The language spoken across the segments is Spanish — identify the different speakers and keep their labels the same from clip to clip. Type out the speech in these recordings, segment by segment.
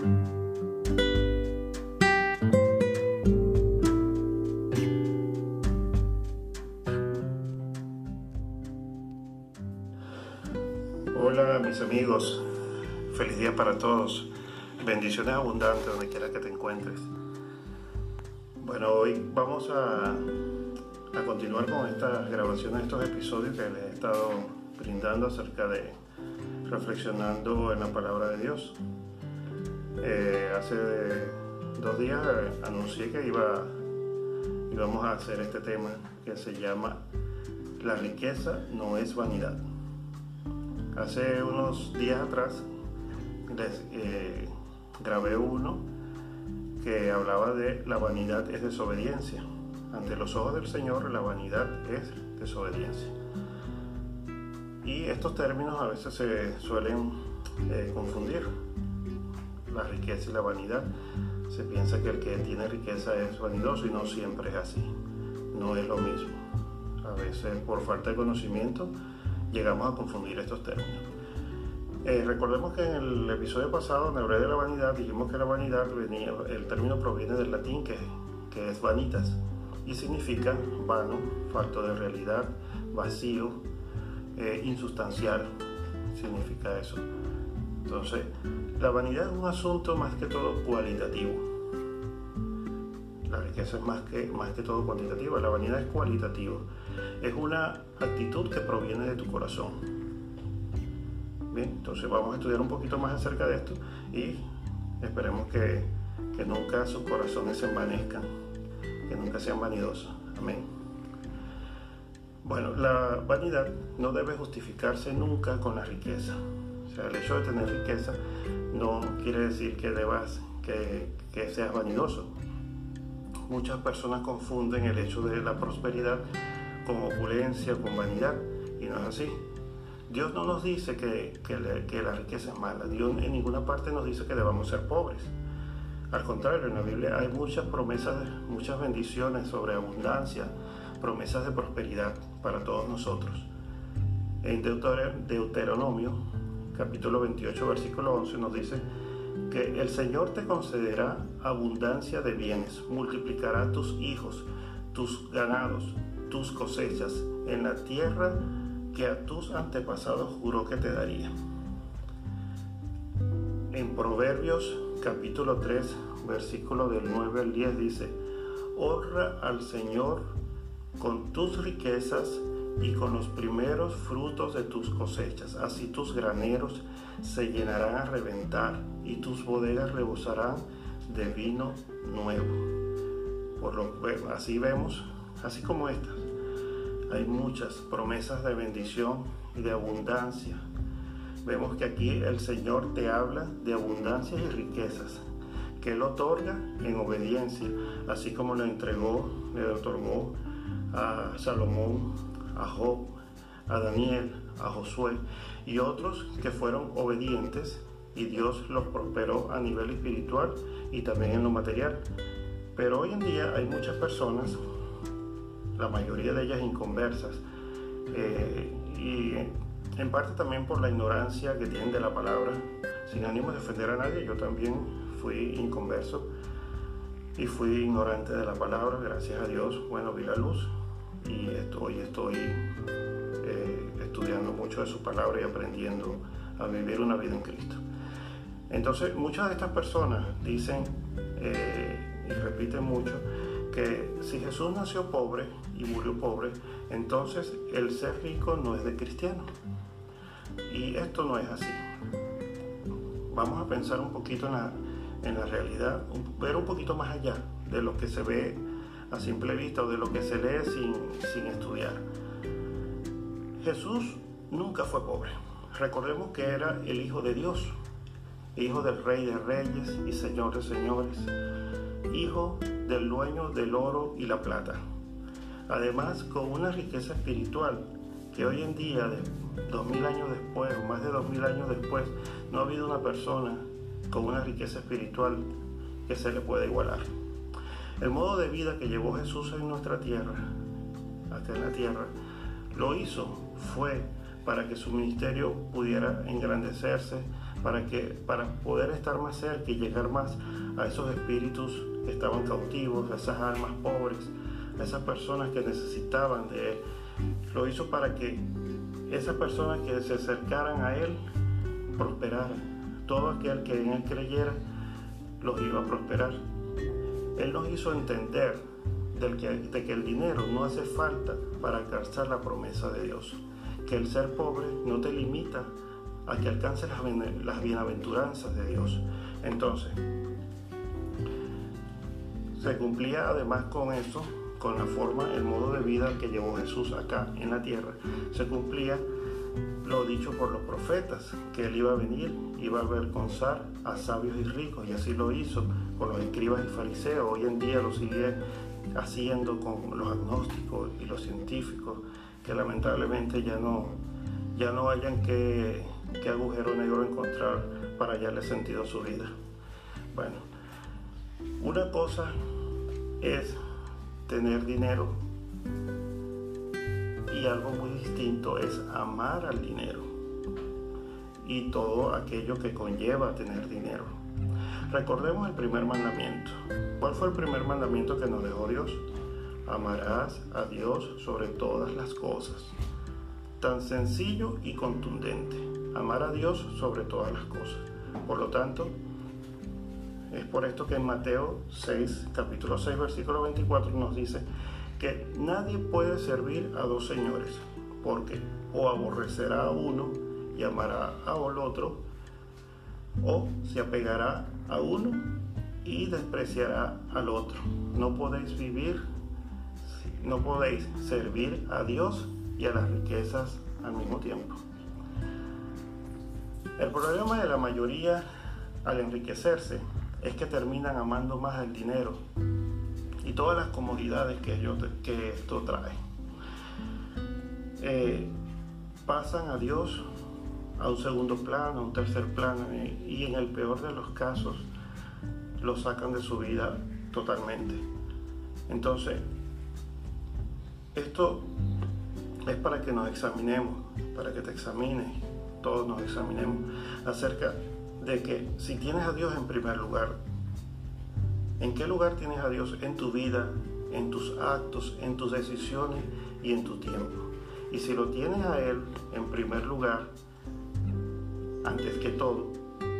Speaker 1: Hola mis amigos, feliz día para todos, bendiciones abundantes donde quiera que te encuentres. Bueno, hoy vamos a, a continuar con estas grabaciones, estos episodios que les he estado brindando acerca de reflexionando en la palabra de Dios. Eh, hace dos días eh, anuncié que iba, íbamos a hacer este tema que se llama La riqueza no es vanidad. Hace unos días atrás les eh, grabé uno que hablaba de la vanidad es desobediencia. Ante los ojos del Señor la vanidad es desobediencia. Y estos términos a veces se suelen confundir, la riqueza y la vanidad. Se piensa que el que tiene riqueza es vanidoso y no siempre es así. No es lo mismo. A veces por falta de conocimiento llegamos a confundir estos términos. Eh, recordemos que en el episodio pasado, donde hablé de la vanidad, dijimos que la vanidad venía, el término proviene del latín que, que es vanitas y significa vano, falto de realidad, vacío, eh, insustancial, significa eso. Entonces, la vanidad es un asunto más que todo cualitativo. La riqueza es más que, más que todo cuantitativa, la vanidad es cualitativa. Es una actitud que proviene de tu corazón. Bien, entonces vamos a estudiar un poquito más acerca de esto y esperemos que, que nunca sus corazones se envanezcan, que nunca sean vanidosos. Amén. Bueno, la vanidad no debe justificarse nunca con la riqueza. O sea, el hecho de tener riqueza no quiere decir que debas, que, que seas vanidoso. Muchas personas confunden el hecho de la prosperidad con opulencia, con vanidad, y no es así. Dios no nos dice que, que, que, la riqueza es mala. Dios en ninguna parte nos dice que debamos ser pobres. Al contrario, en la Biblia hay muchas promesas, muchas bendiciones sobre abundancia, promesas de prosperidad para todos nosotros. En Deuteronomio, capítulo 28, versículo 11, nos dice que el Señor te concederá abundancia de bienes, multiplicará tus hijos, tus ganados, tus cosechas en la tierra que a tus antepasados juró que te daría. En Proverbios capítulo 3, versículo del 9 al 10 dice, honra al Señor con tus riquezas y con los primeros frutos de tus cosechas. Así tus graneros se llenarán a reventar y tus bodegas rebosarán de vino nuevo. Por lo así vemos, así como estas, hay muchas promesas de bendición y de abundancia. Vemos que aquí el Señor te habla de abundancias y riquezas que Él otorga en obediencia, así como le entregó, le otorgó a Salomón, a Job, a Daniel, a Josué y otros que fueron obedientes y Dios los prosperó a nivel espiritual y también en lo material. Pero hoy en día hay muchas personas, la mayoría de ellas inconversas, eh, y en parte también por la ignorancia que tienen de la palabra, sin ánimo de defender a nadie, yo también fui inconverso y fui ignorante de la palabra, gracias a Dios, bueno, vi la luz y hoy estoy eh, estudiando mucho de su palabra y aprendiendo a vivir una vida en Cristo. Entonces, muchas de estas personas dicen eh, y repiten mucho que si Jesús nació pobre y murió pobre, entonces el ser rico no es de cristiano. Y esto no es así. Vamos a pensar un poquito en la, en la realidad, ver un poquito más allá de lo que se ve a simple vista o de lo que se lee sin, sin estudiar. Jesús nunca fue pobre. Recordemos que era el Hijo de Dios, Hijo del Rey de Reyes y Señor de Señores, Hijo del dueño del oro y la plata. Además, con una riqueza espiritual que hoy en día, dos mil años después, o más de dos mil años después, no ha habido una persona con una riqueza espiritual que se le pueda igualar. El modo de vida que llevó Jesús en nuestra tierra, acá en la tierra, lo hizo, fue para que su ministerio pudiera engrandecerse, para, que, para poder estar más cerca y llegar más a esos espíritus que estaban cautivos, a esas almas pobres, a esas personas que necesitaban de Él. Lo hizo para que esas personas que se acercaran a Él prosperaran. Todo aquel que en Él creyera los iba a prosperar. Él nos hizo entender que, de que el dinero no hace falta para alcanzar la promesa de Dios. Que el ser pobre no te limita a que alcances las, las bienaventuranzas de Dios. Entonces, se cumplía además con eso, con la forma, el modo de vida que llevó Jesús acá en la tierra. Se cumplía lo dicho por los profetas, que él iba a venir, iba a avergonzar a sabios y ricos, y así lo hizo con los escribas y fariseos. Hoy en día lo sigue haciendo con los agnósticos y los científicos, que lamentablemente ya no, ya no hayan que, que agujero negro encontrar para hallarle sentido a su vida. Bueno, una cosa es tener dinero y algo muy distinto es amar al dinero y todo aquello que conlleva tener dinero. Recordemos el primer mandamiento. ¿Cuál fue el primer mandamiento que nos dejó Dios? Amarás a Dios sobre todas las cosas. Tan sencillo y contundente. Amar a Dios sobre todas las cosas. Por lo tanto, es por esto que en Mateo 6, capítulo 6, versículo 24 nos dice, que nadie puede servir a dos señores, porque o aborrecerá a uno y amará al otro, o se apegará a uno y despreciará al otro. No podéis vivir, no podéis servir a Dios y a las riquezas al mismo tiempo. El problema de la mayoría al enriquecerse es que terminan amando más el dinero y todas las comodidades que, que esto trae. Eh, pasan a Dios a un segundo plano, a un tercer plano y en el peor de los casos lo sacan de su vida totalmente. Entonces, esto es para que nos examinemos, para que te examines, todos nos examinemos acerca de que si tienes a Dios en primer lugar, ¿En qué lugar tienes a Dios en tu vida, en tus actos, en tus decisiones y en tu tiempo? Y si lo tienes a Él en primer lugar, antes que todo,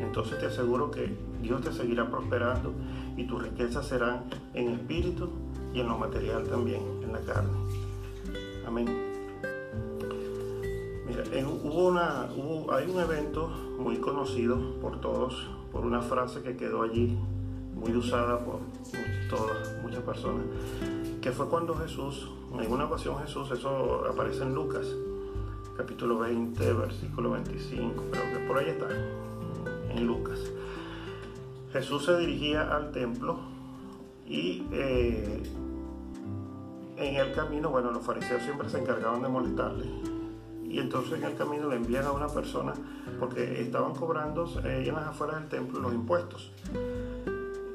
Speaker 1: entonces te aseguro que Dios te seguirá prosperando y tus riquezas serán en espíritu y en lo material también, en la carne. Amén. Mira, hubo una, hay un evento muy conocido por todos, por una frase que quedó allí muy usada por todas, muchas personas, que fue cuando Jesús, en una ocasión Jesús, eso aparece en Lucas, capítulo 20, versículo 25, creo que por ahí está, en Lucas. Jesús se dirigía al templo y eh, en el camino, bueno, los fariseos siempre se encargaban de molestarle. Y entonces en el camino le envían a una persona porque estaban cobrando eh, en las afueras del templo los impuestos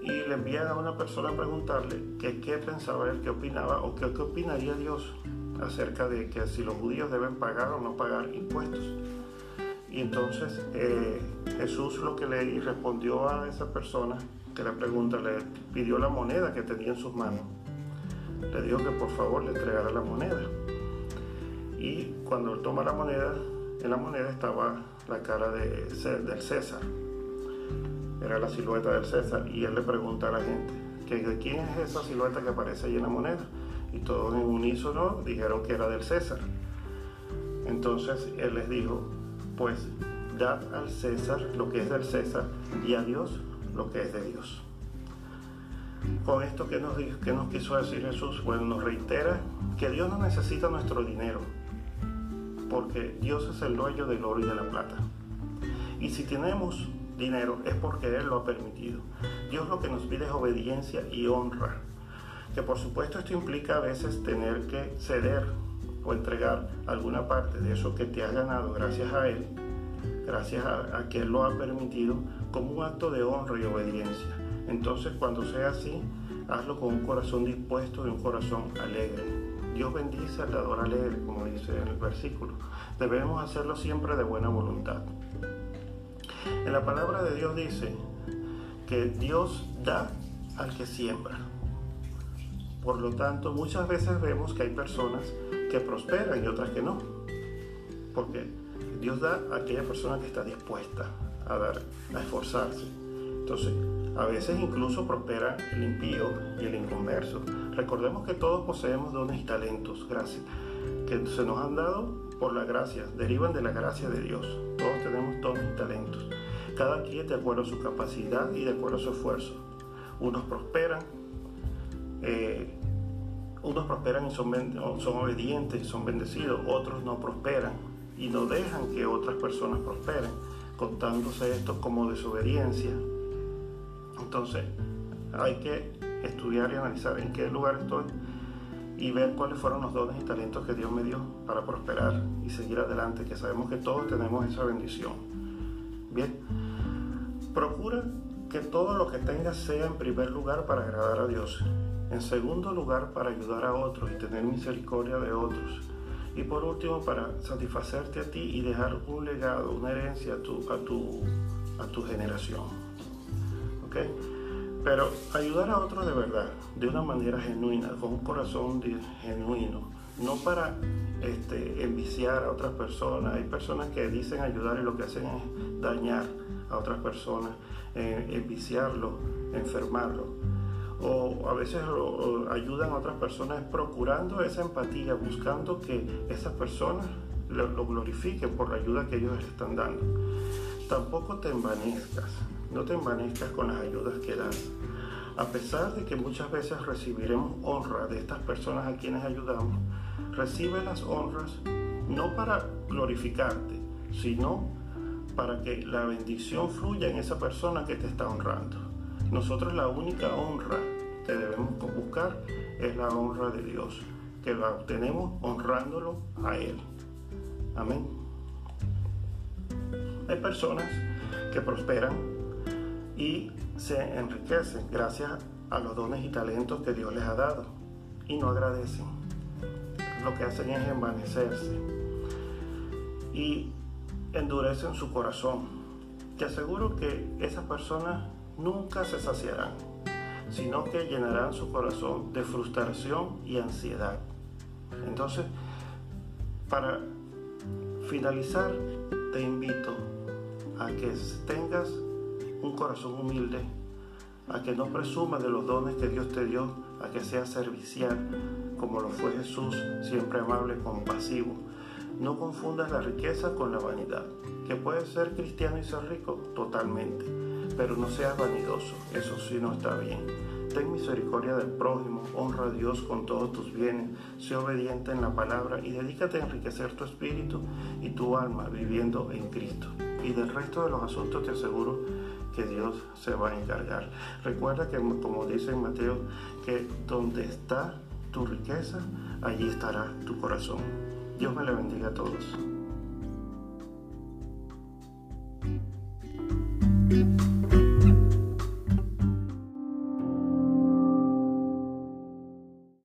Speaker 1: y le envían a una persona a preguntarle qué, pensaba él, qué opinaba o qué, qué opinaría Dios acerca de que si los judíos deben pagar o no pagar impuestos. Y entonces eh, Jesús lo que le respondió a esa persona que le pregunta, le pidió la moneda que tenía en sus manos. Le dijo que por favor le entregara la moneda. Y cuando él toma la moneda, en la moneda estaba la cara de, del César era la silueta del César, y él le pregunta a la gente, ¿de quién es esa silueta que aparece ahí en la moneda? Y todos en unísono dijeron que era del César. Entonces él les dijo, pues dad al César lo que es del César y a Dios lo que es de Dios. Con esto que nos, que nos quiso decir Jesús, bueno, nos reitera que Dios no necesita nuestro dinero, porque Dios es el dueño del oro y de la plata. Y si tenemos dinero es porque Él lo ha permitido. Dios lo que nos pide es obediencia y honra. Que por supuesto esto implica a veces tener que ceder o entregar alguna parte de eso que te has ganado gracias a Él, gracias a, que Él lo ha permitido, como un acto de honra y obediencia. Entonces cuando sea así, hazlo con un corazón dispuesto y un corazón alegre. Dios bendice al dador alegre, como dice en el versículo. Debemos hacerlo siempre de buena voluntad. En la palabra de Dios dice que Dios da al que siembra. Por lo tanto, muchas veces vemos que hay personas que prosperan y otras que no. Porque Dios da a aquella persona que está dispuesta a dar, a esforzarse. Entonces, a veces incluso prospera el impío y el inconverso. Recordemos que todos poseemos dones y talentos, gracias, que se nos han dado por la gracia, derivan de la gracia de Dios. Todos tenemos dones y talentos. Cada quien de acuerdo a su capacidad y de acuerdo a su esfuerzo. Unos prosperan, eh, unos prosperan y son, son obedientes son bendecidos, otros no prosperan y no dejan que otras personas prosperen, contándose esto como desobediencia. Entonces, hay que estudiar y analizar en qué lugar estoy y ver cuáles fueron los dones y talentos que Dios me dio para prosperar y seguir adelante, que sabemos que todos tenemos esa bendición. Bien, procura que todo lo que tengas sea en primer lugar para agradar a Dios, en segundo lugar para ayudar a otros y tener misericordia de otros, y por último para satisfacerte a ti y dejar un legado, una herencia a tu, a tu, a tu generación. ¿Ok? Pero ayudar a otros de verdad, de una manera genuina, con un corazón genuino, no para este, enviciar a otras personas. Hay personas que dicen ayudar y lo que hacen es dañar a otras personas, eh, enviciarlo, enfermarlo. O a veces ayudan a otras personas procurando esa empatía, buscando que esas personas lo, lo glorifiquen por la ayuda que ellos les están dando. Tampoco te envanezcas no te envanezcas con las ayudas que das. A pesar de que muchas veces recibiremos honra de estas personas a quienes ayudamos, recibe las honras no para glorificarte, sino para que la bendición fluya en esa persona que te está honrando. Nosotros la única honra que debemos buscar es la honra de Dios, que la obtenemos honrándolo a Él. Amén. Hay personas que prosperan y se enriquecen gracias a los dones y talentos que Dios les ha dado y no agradecen. Lo que hacen es envanecerse y endurecen su corazón. Te aseguro que esas personas nunca se saciarán, sino que llenarán su corazón de frustración y ansiedad. Entonces, para finalizar, te invito a que tengas un corazón humilde, a que no presumas de los dones que Dios te dio, a que seas servicial, como lo fue Jesús, siempre amable, compasivo. No confundas la riqueza con la vanidad, que puedes ser cristiano y ser rico totalmente, pero no seas vanidoso, eso sí no está bien. Ten misericordia del prójimo, honra a Dios con todos tus bienes, sé obediente en la palabra y dedícate a enriquecer tu espíritu y tu alma viviendo en Cristo. Y del resto de los asuntos te aseguro que Dios se va a encargar. Recuerda que, como dice en Mateo, que donde está tu riqueza, allí estará tu corazón. Dios me le bendiga a todos.